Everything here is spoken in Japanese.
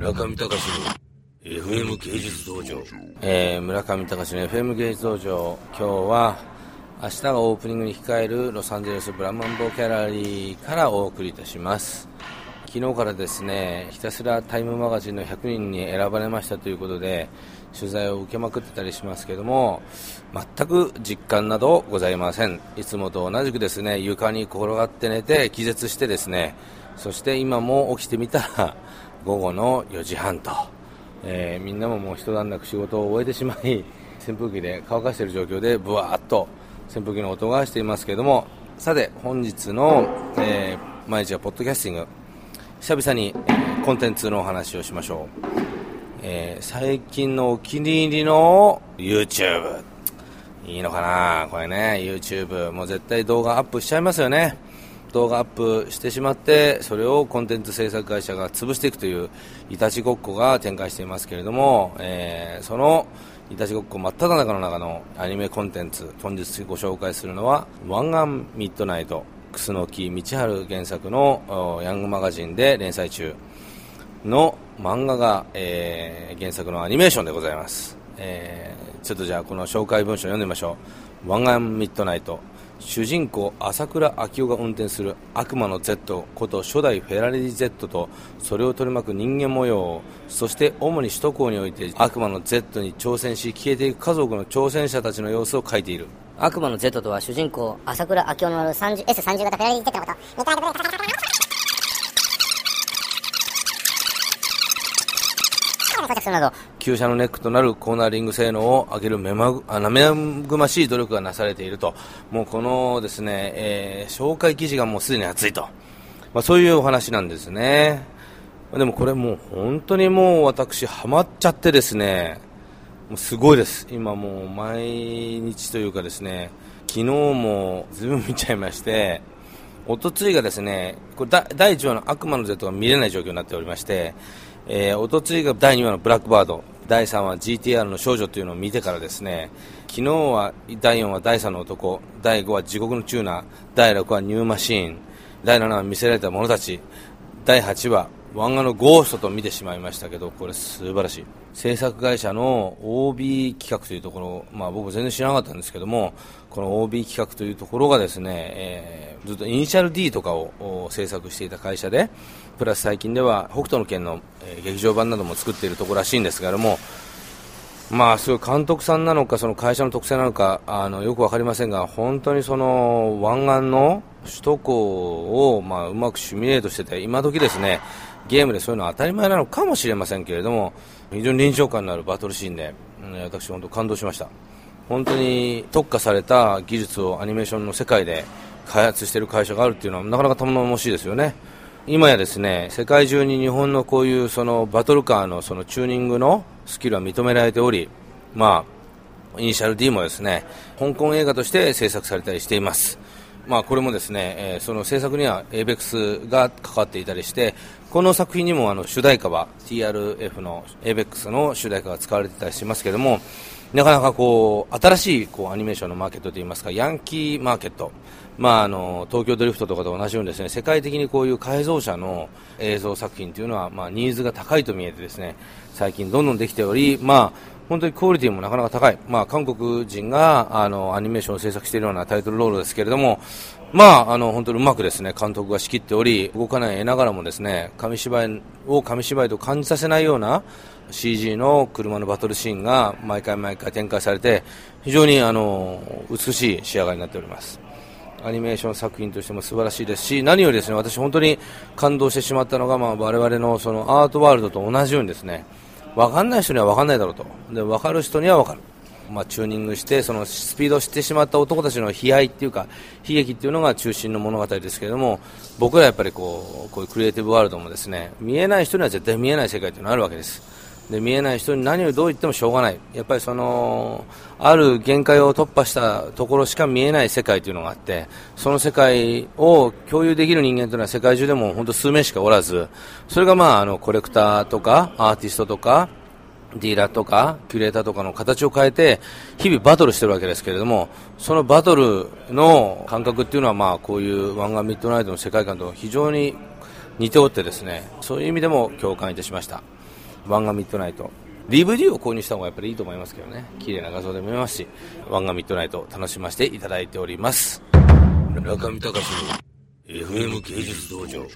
村上隆の FM 芸術道場、えー、村上隆の FM 芸術道場。今日は明日がオープニングに控えるロサンゼルスブラマンボーキャラリーからお送りいたします。昨日からですねひたすらタイムマガジンの100人に選ばれましたということで取材を受けまくってたりしますけども全く実感などございません。いつもと同じくですね床に転がって寝て気絶してですねそして今も起きてみたら午後の4時半と、えー、みんなももう一段落仕事を終えてしまい 扇風機で乾かしている状況でぶわーっと扇風機の音がしていますけれども。さて本日の、えー、毎日はポッドキャスティング。久々に、えー、コンテンツのお話をしましょう、えー、最近のお気に入りの YouTube いいのかな？これね YouTube もう絶対動画アップしちゃいますよね。動画アップしてしまってそれをコンテンツ制作会社が潰していくといういたちごっこが展開していますけれども、えー、そのいたちごっこ真っ只中の中のアニメコンテンツ本日ご紹介するのは「湾岸ミッドナイト」楠木道春原作のヤングマガジンで連載中の漫画が、えー、原作のアニメーションでございます、えー、ちょっとじゃあこの紹介文章を読んでみましょう「湾岸ミッドナイト」主人公朝倉昭夫が運転する悪魔の Z こと初代フェラレディ Z とそれを取り巻く人間模様そして主に首都高において悪魔の Z に挑戦し消えていく家族の挑戦者たちの様子を描いている。悪魔の Z とは主人公朝倉昭夫の乗る S30 型フェラレディ Z のこと。旧車のネックとなるコーナーリング性能を上げる目まぐましい努力がなされていると。もうこのですね、えー、紹介記事がもうすでに熱いと、まあ、そういうお話なんですね。でもこれもう本当にもう私ハマっちゃってですね。もうすごいです。今もう毎日というかですね。昨日もずいぶん見ちゃいましておとついがですねこれ第1話の悪魔の Z が見れない状況になっておりましてえー、おとついが第2話のブラックバード第3話 GTR の少女というのを見てからですね昨日は第4話第3の男第5話地獄のチューナー第6話ニューマシーン第7話見せられた者たち第8話漫画のゴーストと見てしまいましたけどこれ素晴らしい。制作会社の OB 企画というところ、まあ、僕全然知らなかったんですけどもこの OB 企画というところがですね、えー、ずっとイニシャル D とかを制作していた会社でプラス最近では北斗の拳の、劇場版なども作っているところらしいんですけれどもまあ、すごい監督さんなのかその会社の特性なのかあのよく分かりませんが本当にその湾岸の首都高を、まあ、うまくシミュレートしてて今時ですねゲームでそういうのは当たり前なのかもしれませんけれども非常に臨場感のあるバトルシーンで、うん、私、本当感動しました。本当に特化された技術をアニメーションの世界で開発している会社があるっていうのはなかなか頼もしいですよね。今やですね世界中に日本のこういうそのバトルカーのそのチューニングのスキルは認められており、まあ、イニシャル D もですね香港映画として制作されたりしています。まあ、これもですね、えー、その制作には ABEX が関わっていたりしてこの作品にもあの主題歌は TRF の ABEX の主題歌が使われていたりしますけどもなかなかこう新しいこうアニメーションのマーケットといいますかヤンキーマーケット、まあ、あの東京ドリフトとかと同じようにですね世界的にこういう改造車の映像作品というのは、まあ、ニーズが高いと見えてですね最近どんどんできており、まあ本当にクオリティもなかなか高い、まあ、韓国人があのアニメーションを制作しているようなタイトルロールですけれども、まあ、あの本当にうまくですね監督が仕切っており動かない絵ながらもですね紙芝居を紙芝居と感じさせないような CG の車のバトルシーンが毎回毎回展開されて非常にあの美しい仕上がりになっております。アニメーション作品としても素晴らしいですし何よりですね私本当に感動してしまったのが、まあ、我々のそのアートワールドと同じようにですね分かんない人には分かんないだろうと。で分かる人には分かる、まあ、チューニングしてそのスピードを知ってしまった男たちの悲哀っていうか悲劇っていうのが中心の物語ですけれども僕らやっぱりこうこういうクリエイティブワールドもですね見えない人には絶対見えない世界っていうのがあるわけです。で見えない人に何をどう言ってもしょうがないやっぱりそのある限界を突破したところしか見えない世界というのがあってその世界を共有できる人間というのは世界中でも本当数名しかおらずそれがまああのコレクターとかアーティストとかディーラーとかキュレーターとかの形を変えて日々バトルしてるわけですけれどもそのバトルの感覚っていうのはまあこういう湾岸ミッドナイトの世界観と非常に似ておってですねそういう意味でも共感いたしました。ワンガミッドナイト。DVD を購入した方がやっぱりいいと思いますけどね。綺麗な画像で見えますし、ワンガミッドナイト楽しませていただいております。中見隆の FM 芸術道場。